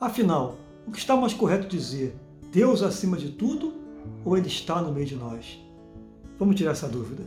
Afinal, o que está mais correto dizer? Deus acima de tudo ou Ele está no meio de nós? Vamos tirar essa dúvida.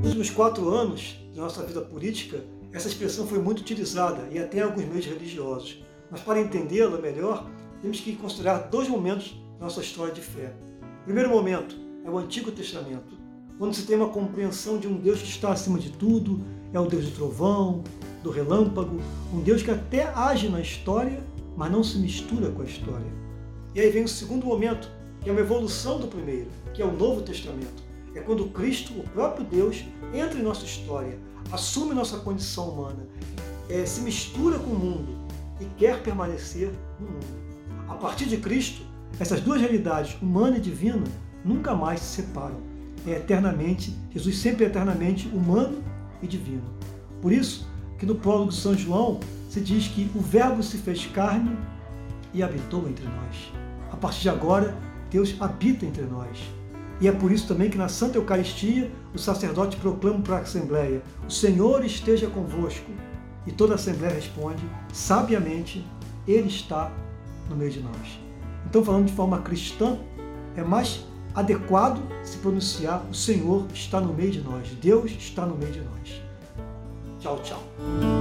Nos últimos quatro anos de nossa vida política, essa expressão foi muito utilizada e até em alguns meios religiosos. Mas para entendê-la melhor, temos que considerar dois momentos da nossa história de fé. O primeiro momento é o Antigo Testamento, quando se tem uma compreensão de um Deus que está acima de tudo, é o Deus do trovão, do relâmpago, um Deus que até age na história, mas não se mistura com a história. E aí vem o segundo momento, que é uma evolução do primeiro, que é o Novo Testamento. É quando Cristo, o próprio Deus, entra em nossa história, assume nossa condição humana, é, se mistura com o mundo e quer permanecer no mundo. A partir de Cristo, essas duas realidades, humana e divina, nunca mais se separam. É eternamente, Jesus sempre é eternamente humano e divino. Por isso que no prólogo de São João se diz que o Verbo se fez carne e habitou entre nós. A partir de agora, Deus habita entre nós. E é por isso também que na Santa Eucaristia o sacerdote proclama para a Assembleia: O Senhor esteja convosco. E toda a Assembleia responde, sabiamente, Ele está no meio de nós. Então, falando de forma cristã, é mais adequado se pronunciar: O Senhor está no meio de nós, Deus está no meio de nós. Tchau, tchau.